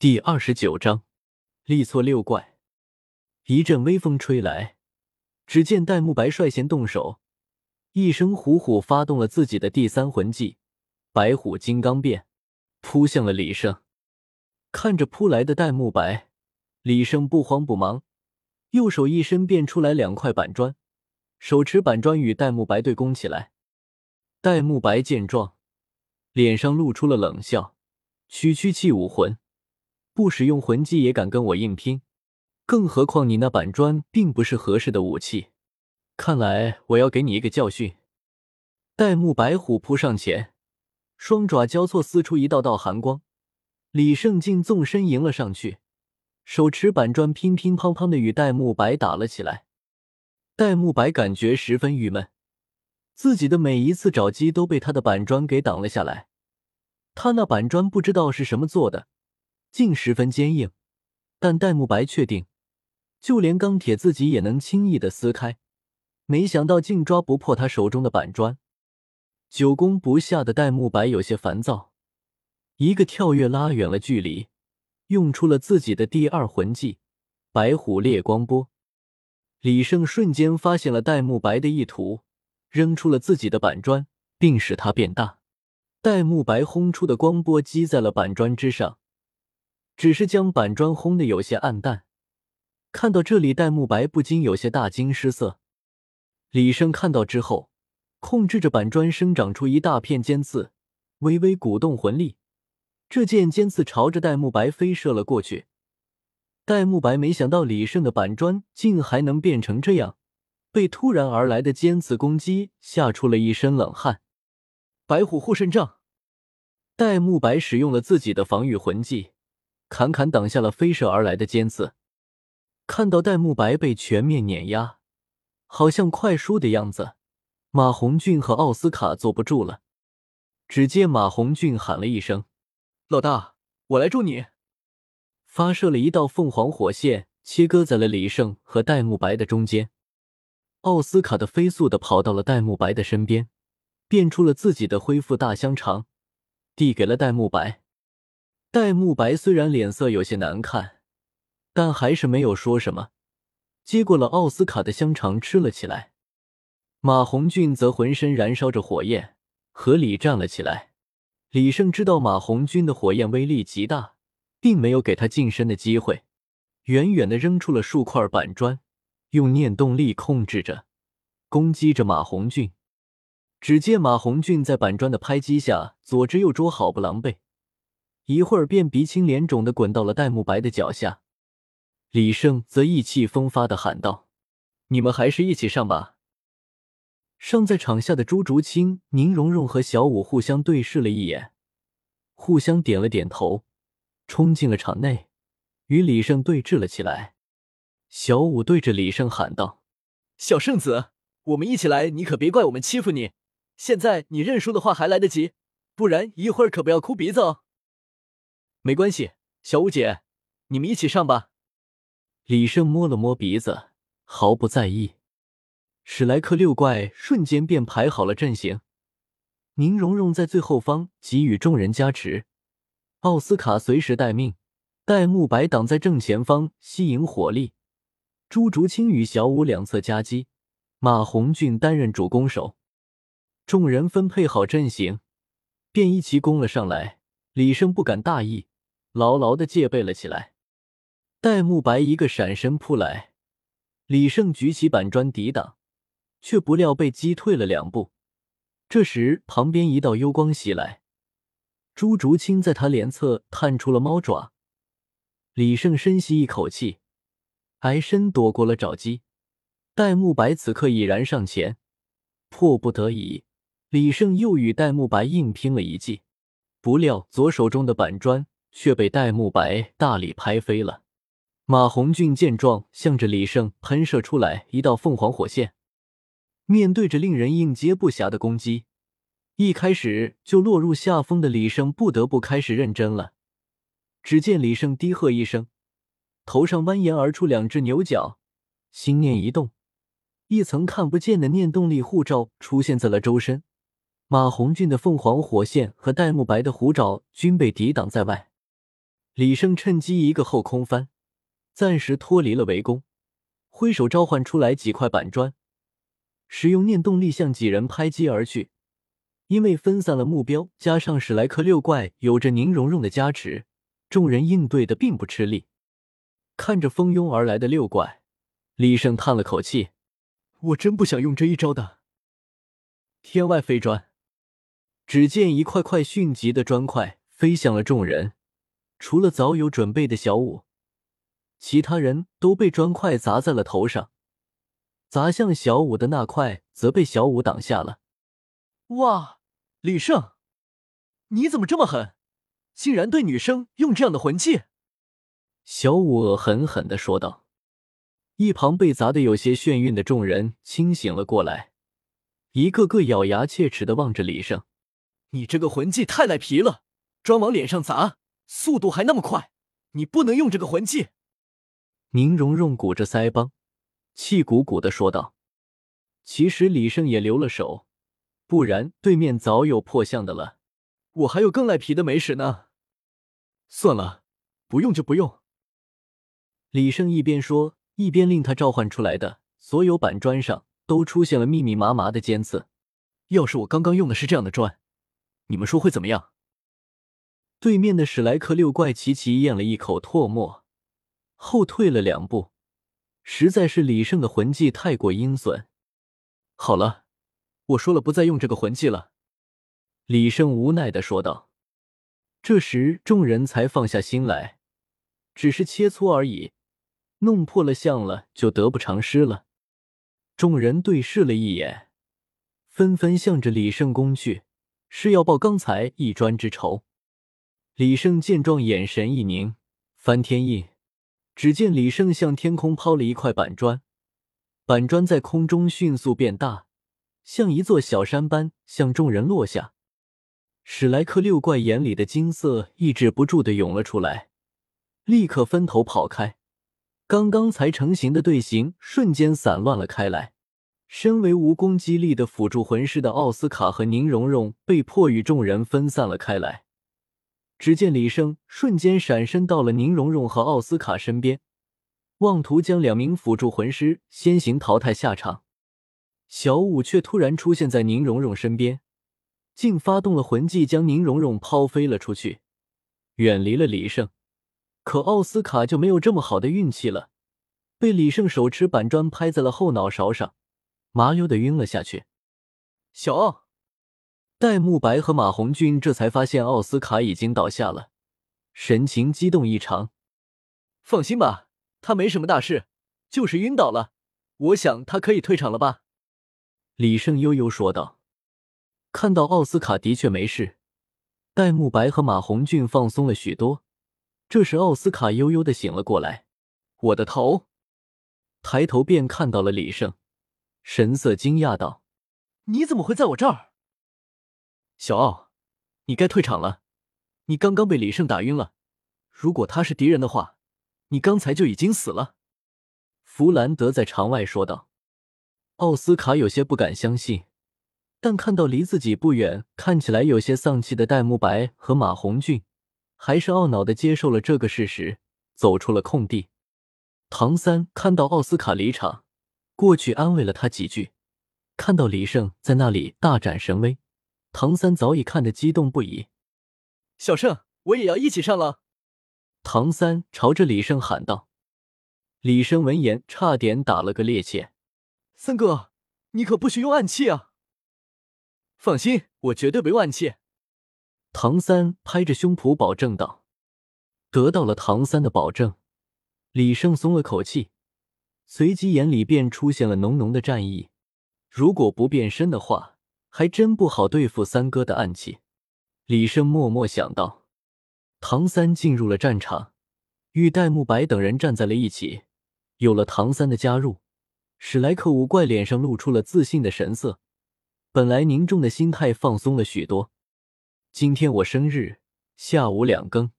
第二十九章，力挫六怪。一阵微风吹来，只见戴沐白率先动手，一声虎虎发动了自己的第三魂技——白虎金刚变，扑向了李胜。看着扑来的戴沐白，李胜不慌不忙，右手一伸，变出来两块板砖，手持板砖与戴沐白对攻起来。戴沐白见状，脸上露出了冷笑：“区区气武魂。”不使用魂技也敢跟我硬拼，更何况你那板砖并不是合适的武器。看来我要给你一个教训。戴沐白虎扑上前，双爪交错撕出一道道寒光。李胜竟纵身迎了上去，手持板砖乒乒乓乓的与戴沐白打了起来。戴沐白感觉十分郁闷，自己的每一次找机都被他的板砖给挡了下来。他那板砖不知道是什么做的。竟十分坚硬，但戴沐白确定，就连钢铁自己也能轻易的撕开。没想到竟抓不破他手中的板砖。久攻不下的戴沐白有些烦躁，一个跳跃拉远了距离，用出了自己的第二魂技——白虎烈光波。李胜瞬间发现了戴沐白的意图，扔出了自己的板砖，并使它变大。戴沐白轰出的光波击在了板砖之上。只是将板砖轰得有些暗淡。看到这里，戴沐白不禁有些大惊失色。李胜看到之后，控制着板砖生长出一大片尖刺，微微鼓动魂力，这件尖刺朝着戴沐白飞射了过去。戴沐白没想到李胜的板砖竟还能变成这样，被突然而来的尖刺攻击吓出了一身冷汗。白虎护身杖，戴沐白使用了自己的防御魂技。砍砍挡下了飞射而来的尖刺，看到戴沐白被全面碾压，好像快输的样子。马红俊和奥斯卡坐不住了，只见马红俊喊了一声：“老大，我来助你！”发射了一道凤凰火线，切割在了李胜和戴沐白的中间。奥斯卡的飞速的跑到了戴沐白的身边，变出了自己的恢复大香肠，递给了戴沐白。戴沐白虽然脸色有些难看，但还是没有说什么，接过了奥斯卡的香肠吃了起来。马红俊则浑身燃烧着火焰，和李站了起来。李胜知道马红俊的火焰威力极大，并没有给他近身的机会，远远的扔出了数块板砖，用念动力控制着，攻击着马红俊。只见马红俊在板砖的拍击下，左支右捉，好不狼狈。一会儿便鼻青脸肿的滚到了戴沐白的脚下，李胜则意气风发的喊道：“你们还是一起上吧！”尚在场下的朱竹清、宁荣荣和小五互相对视了一眼，互相点了点头，冲进了场内，与李胜对峙了起来。小五对着李胜喊道：“小圣子，我们一起来，你可别怪我们欺负你。现在你认输的话还来得及，不然一会儿可不要哭鼻子哦。”没关系，小五姐，你们一起上吧。李胜摸了摸鼻子，毫不在意。史莱克六怪瞬间便排好了阵型，宁荣荣在最后方给予众人加持，奥斯卡随时待命，戴沐白挡在正前方吸引火力，朱竹清与小五两侧夹击，马红俊担任主攻手。众人分配好阵型，便一齐攻了上来。李胜不敢大意。牢牢的戒备了起来。戴沐白一个闪身扑来，李胜举起板砖抵挡，却不料被击退了两步。这时，旁边一道幽光袭来，朱竹清在他脸侧探出了猫爪。李胜深吸一口气，挨身躲过了爪击。戴沐白此刻已然上前，迫不得已，李胜又与戴沐白硬拼了一记。不料左手中的板砖。却被戴沐白大力拍飞了。马红俊见状，向着李胜喷射出来一道凤凰火线。面对着令人应接不暇的攻击，一开始就落入下风的李胜不得不开始认真了。只见李胜低喝一声，头上蜿蜒而出两只牛角，心念一动，一层看不见的念动力护罩出现在了周身。马红俊的凤凰火线和戴沐白的虎爪均被抵挡在外。李胜趁机一个后空翻，暂时脱离了围攻，挥手召唤出来几块板砖，使用念动力向几人拍击而去。因为分散了目标，加上史莱克六怪有着宁荣荣的加持，众人应对的并不吃力。看着蜂拥而来的六怪，李胜叹了口气：“我真不想用这一招的。”天外飞砖，只见一块块迅疾的砖块飞向了众人，除了早有准备的小五，其他人都被砖块砸在了头上。砸向小五的那块则被小五挡下了。哇！李胜，你怎么这么狠？竟然对女生用这样的魂技！小五恶狠狠的说道。一旁被砸得有些眩晕的众人清醒了过来，一个个咬牙切齿的望着李胜：“你这个魂技太赖皮了，专往脸上砸，速度还那么快，你不能用这个魂技。”宁荣荣鼓着腮帮，气鼓鼓的说道。其实李胜也留了手。不然，对面早有破相的了。我还有更赖皮的没使呢。算了，不用就不用。李胜一边说，一边令他召唤出来的所有板砖上都出现了密密麻麻的尖刺。要是我刚刚用的是这样的砖，你们说会怎么样？对面的史莱克六怪齐齐咽了一口唾沫，后退了两步。实在是李胜的魂技太过阴损。好了。我说了，不再用这个魂技了。”李胜无奈的说道。这时，众人才放下心来，只是切磋而已，弄破了相了就得不偿失了。众人对视了一眼，纷纷向着李胜攻去，是要报刚才一砖之仇。李胜见状，眼神一凝，翻天印。只见李胜向天空抛了一块板砖，板砖在空中迅速变大。像一座小山般向众人落下，史莱克六怪眼里的金色抑制不住的涌了出来，立刻分头跑开。刚刚才成型的队形瞬间散乱了开来。身为无攻击力的辅助魂师的奥斯卡和宁荣荣被迫与众人分散了开来。只见李胜瞬间闪身到了宁荣荣和奥斯卡身边，妄图将两名辅助魂师先行淘汰下场。小五却突然出现在宁荣荣身边，竟发动了魂技，将宁荣荣抛飞了出去，远离了李胜。可奥斯卡就没有这么好的运气了，被李胜手持板砖拍在了后脑勺上，麻溜的晕了下去。小奥、戴沐白和马红俊这才发现奥斯卡已经倒下了，神情激动异常。放心吧，他没什么大事，就是晕倒了。我想他可以退场了吧。李胜悠悠说道：“看到奥斯卡的确没事，戴沐白和马红俊放松了许多。这时，奥斯卡悠悠的醒了过来。我的头，抬头便看到了李胜，神色惊讶道：‘你怎么会在我这儿？’小奥，你该退场了。你刚刚被李胜打晕了。如果他是敌人的话，你刚才就已经死了。”弗兰德在场外说道。奥斯卡有些不敢相信，但看到离自己不远、看起来有些丧气的戴沐白和马红俊，还是懊恼的接受了这个事实，走出了空地。唐三看到奥斯卡离场，过去安慰了他几句。看到李胜在那里大展神威，唐三早已看得激动不已。小胜，我也要一起上了！唐三朝着李胜喊道。李胜闻言，差点打了个趔趄。三哥，你可不许用暗器啊！放心，我绝对不用暗器。唐三拍着胸脯保证道。得到了唐三的保证，李胜松了口气，随即眼里便出现了浓浓的战意。如果不变身的话，还真不好对付三哥的暗器。李胜默默想到。唐三进入了战场，与戴沐白等人站在了一起。有了唐三的加入。史莱克五怪脸上露出了自信的神色，本来凝重的心态放松了许多。今天我生日，下午两更。